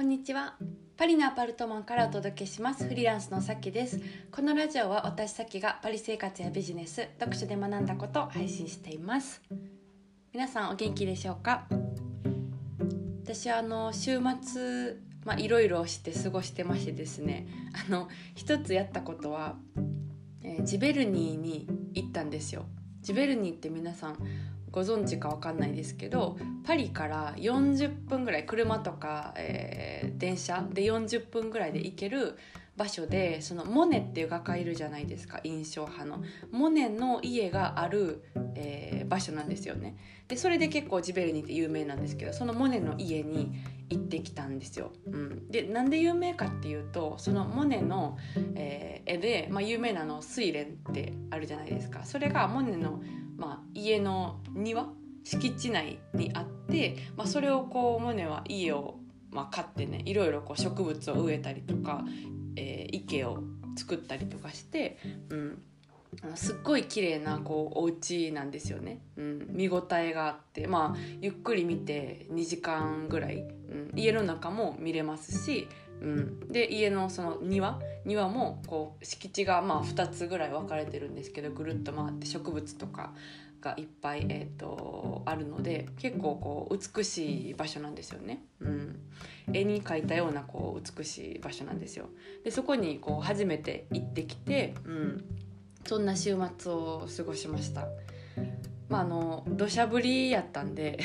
こんにちは。パリのアパルトマンからお届けします。フリーランスのさきです。このラジオは私さきがパリ生活やビジネス読書で学んだことを配信しています。皆さんお元気でしょうか？私はあの週末まあいろいろして過ごしてましてですね。あの一つやったことは、えージベルニーに行ったんですよ。ジベルニーって皆さんご存知かわかんないですけどパリから40分ぐらい車とか、えー電車で40分ぐらいで行ける場所でそのモネっていう画家いるじゃないですか印象派の。モネの家がある、えー場所なんですよね。でそれで結構ジベルニって有名なんですけどそのモネの家に行ってきたんですよ、うん、でなんで有名かっていうとそのモネの、えー絵で、まあ、有名なの「睡蓮」ってあるじゃないですか。それがモネの、まあ、家の庭敷地内にあって、まあ、それをこうモネは家を、まあ、買ってねいろいろこう植物を植えたりとか、えー池を作ったりとかして、うん、すっごい綺麗なこうお家なんですよね、うん、見応えがあってまあゆっくり見て2時間ぐらい、うん、家の中も見れますし、うん、で家のその庭庭もこう敷地がまあ2つぐらい分かれてるんですけどぐるっと回って植物とかがいっぱい、えー、とあるので結構こう美しい場所なんですよね、うん、絵に描いたようなこう美しい場所なんですよ。でそこにこう初めて行ってきて、うん、そんな週末を過ごしましたまああの土砂降りやったんで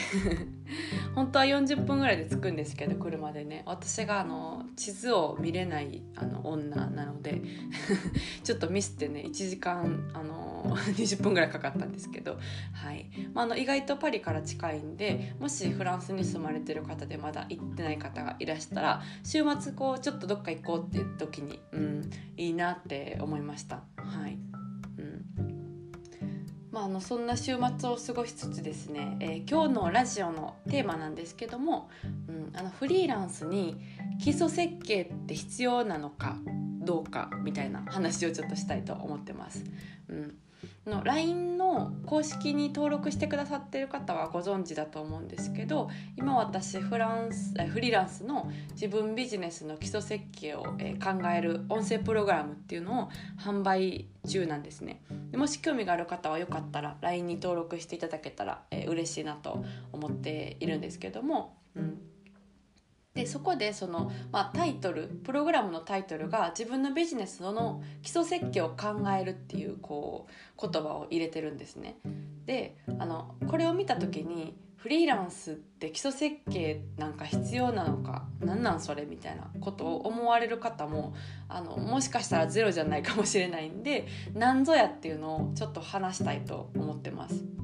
本当は40分ぐらいで着くんですけど車でね。私があの地図を見れないあの女なので ちょっとミスってね1時間あの 20分ぐらいかかったんですけど、はい。まあ、あの意外とパリから近いんでもしフランスに住まれてる方でまだ行ってない方がいらしたら週末こうちょっとどっか行こうっていう時に、うん、いいなって思いました。はい。あ、のそんな週末を過ごしつつですね、えー今日のラジオのテーマなんですけども、うん、あのフリーランスに基礎設計って必要なのかどうかみたいな話をちょっとしたいと思ってます。うんの LINE の公式に登録してくださってる方はご存知だと思うんですけど今私フランスえフリーランスの自分ビジネスの基礎設計を、えー考える音声プログラムっていうのを販売中なんですね。でもし興味がある方はよかったら LINE に登録していただけたら、えー嬉しいなと思っているんですけども、うん、でそこでその、まあ、タイトルプログラムのタイトルが自分のビジネスの基礎設計を考えるっていうこう言葉を入れてるんですね。であのこれを見た時にフリーランスって基礎設計なんか必要なのかなんなんそれみたいなことを思われる方もあのもしかしたらゼロじゃないかもしれないんで何ぞやっていうのをちょっと話したいと思ってます。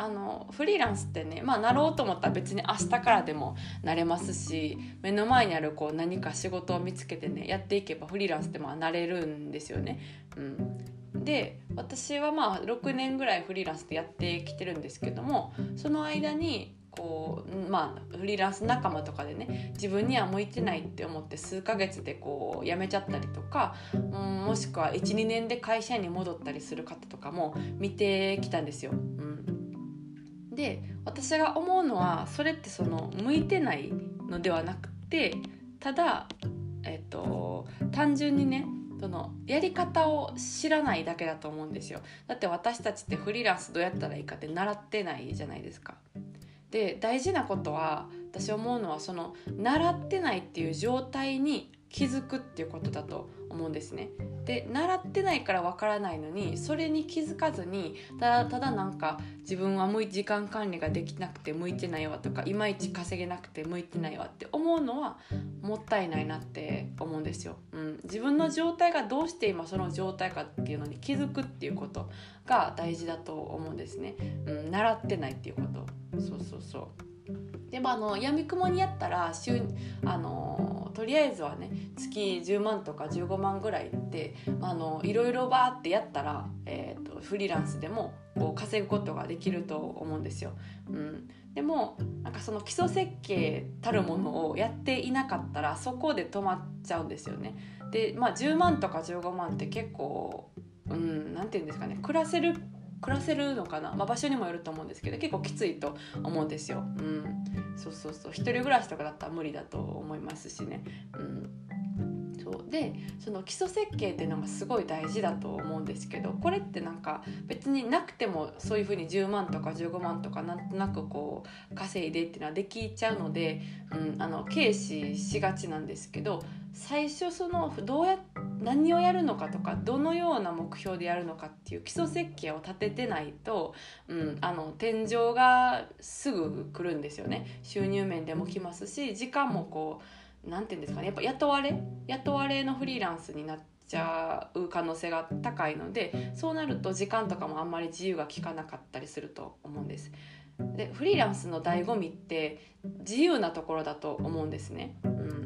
あのフリーランスってねまあなろうと思ったら別に明日からでもなれますし目の前にあるこう何か仕事を見つけてねやっていけばフリーランスってまあなれるんですよね。うん、で私はまあ6年ぐらいフリーランスでやってきてるんですけどもその間にこうまあフリーランス仲間とかでね自分には向いてないって思って数ヶ月でこう辞めちゃったりとか、うん、もしくは12年で会社に戻ったりする方とかも見てきたんですよ。うん、で私が思うのはそれってその向いてないのではなくてただえっと単純にねそのやり方を知らないだけだと思うんですよ。だって私たちってフリーランスどうやったらいいかって習ってないじゃないですか。で大事なことは私思うのはその習ってないっていう状態に気づくっていうことだと思うんですね。で習ってないからわからないのにそれに気づかずにただただなんか自分は向い時間管理ができなくて向いてないわとかいまいち稼げなくて向いてないわって思うのはもったいないなって思うんですよ。うん、自分の状態がどうして今その状態かっていうのに気づくっていうことが大事だと思うんですね。うん、習ってないっていうこと。そうそうそう。でもあの闇雲にやったら週あのとりあえずはね月10万とか15万ぐらいってあのいろいろバーってやったら、えー、とフリーランスでもこう稼ぐことができると思うんですよ。うん、でもなんかその基礎設計たるものをやっていなかったらそこで止まっちゃうんですよね。でまあ10万とか15万って結構うんなて言うんですかね暮らせる暮らせるのかな、まあ、場所にもよると思うんですけど結構きついと思うんですよ。うん、そうそうそう。一人暮らしとかだったら無理だと思いますしね。うん。そう。でその基礎設計っていうのがすごい大事だと思うんですけどこれってなんか別になくてもそういうふうに10万とか15万とかなんとなくこう稼いでっていうのはできちゃうので、うん、あの軽視しがちなんですけど最初そのどうや何をやるのかとかどのような目標でやるのかっていう基礎設計を立ててないと、うん、あの天井がすぐ来るんですよね収入面でも来ますし時間もこう何て言うんですかねやっぱ雇われ雇われのフリーランスになっちゃう可能性が高いのでそうなると時間とかもあんまり自由が利かなかったりすると思うんです。でフリーランスの醍醐味って自由なところだと思うんですね。うん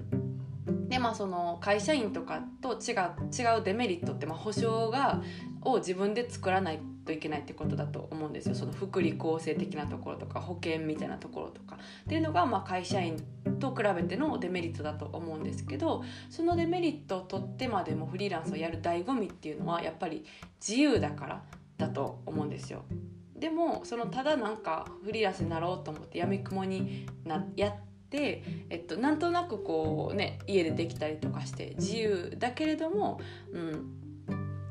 まあその会社員とかと違う違うデメリットって、まあ、保証がを自分で作らないといけないってことだと思うんですよその福利厚生的なところとか保険みたいなところとかっていうのがまあ会社員と比べてのデメリットだと思うんですけどそのデメリットを取ってまでもフリーランスをやる醍醐味っていうのはやっぱり自由だからだと思うんですよ。でもそのただなんかフリーランスになろうと思ってやみくもになやってて、えっと、なんとなくこうね家でできたりとかして自由だけれども、うん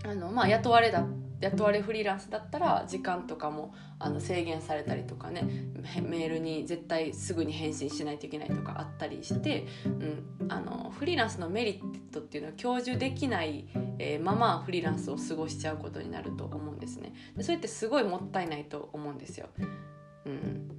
あのまあ、雇われだ雇われフリーランスだったら時間とかもあの制限されたりとかねメールに絶対すぐに返信しないといけないとかあったりして、うん、あのフリーランスのメリットっていうのは享受できない、えー、ままフリーランスを過ごしちゃうことになると思うんですね。でそれってすごいもったいないと思うんですよ。うん、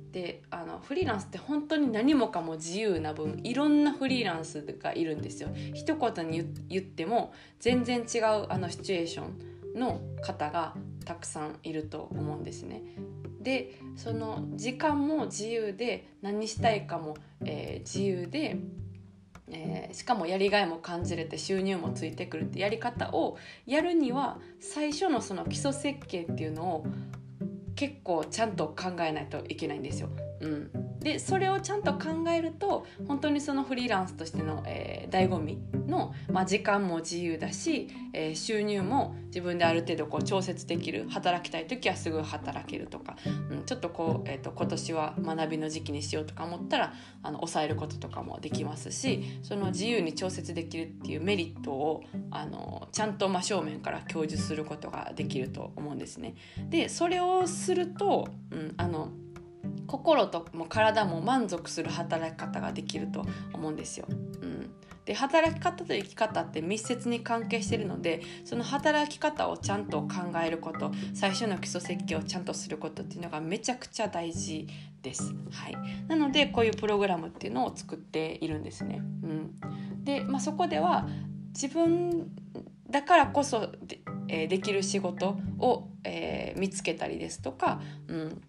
フリーランスって本当に何もかも自由な分いろんなフリーランスがいるんですよ。一言に言っても全然違うあのシチュエーションの方がたくさんいると思うんですね。でその時間も自由で何したいかも、えー、自由で、えー、しかもやりがいも感じれて収入もついてくるってやり方をやるには最初のその基礎設計っていうのを結構ちゃんと考えないといけないんですよ。うん、でそれをちゃんと考えると本当にそのフリーランスとしての、えー、醍醐味の、まあ、時間も自由だし、えー、収入も自分である程度こう調節できる働きたい時はすぐ働けるとか、うん、ちょっとこう、えーと、今年は学びの時期にしようとか思ったらあの抑えることとかもできますしその自由に調節できるっていうメリットをあのちゃんと真正面から享受することができると思うんですね。でそれをすると、うん、あの心とも体も満足する働き方ができると思うんですよ。うん、で働き方と生き方って密接に関係してるのでその働き方をちゃんと考えること最初の基礎設計をちゃんとすることっていうのがめちゃくちゃ大事です。はい、なのでこういうプログラムっていうのを作っているんですね。うん、で、まあ、そこでは自分だからこそで,、えー、できる仕事を、えー、見つけたりですとか、うん、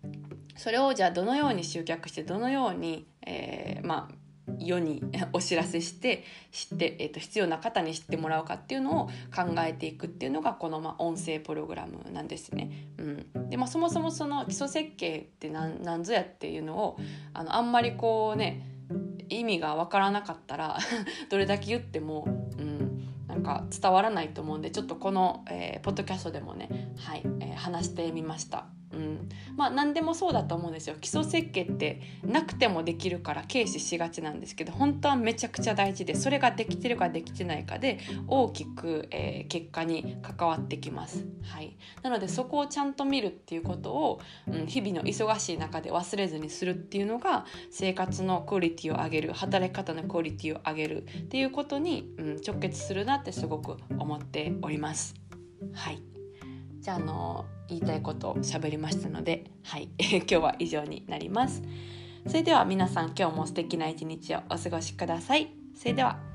それをじゃあどのように集客してどのように、えー、まあ世にお知らせして知って、えーと、必要な方に知ってもらうかっていうのを考えていくっていうのがこの、まあ、音声プログラムなんですね。うん、で、まあ、そもそもその基礎設計って何何ぞやっていうのをあのあんまりこうね意味が分からなかったら どれだけ言っても、うん、なんか伝わらないと思うんでちょっとこの、えー、ポッドキャストでもね、はいえー、話してみました。うん、まあ何でもそうだと思うんですよ。基礎設計ってなくてもできるから軽視しがちなんですけど本当はめちゃくちゃ大事でそれができてるかできてないかで大きく、えー、結果に関わってきます、はい、なのでそこをちゃんと見るっていうことを、うん、日々の忙しい中で忘れずにするっていうのが生活のクオリティを上げる働き方のクオリティを上げるっていうことに、うん、直結するなってすごく思っております。はい。じゃあ、あの言いたいことを喋りましたので、はい、今日は以上になります。それでは皆さん今日も素敵な一日をお過ごしください。それでは。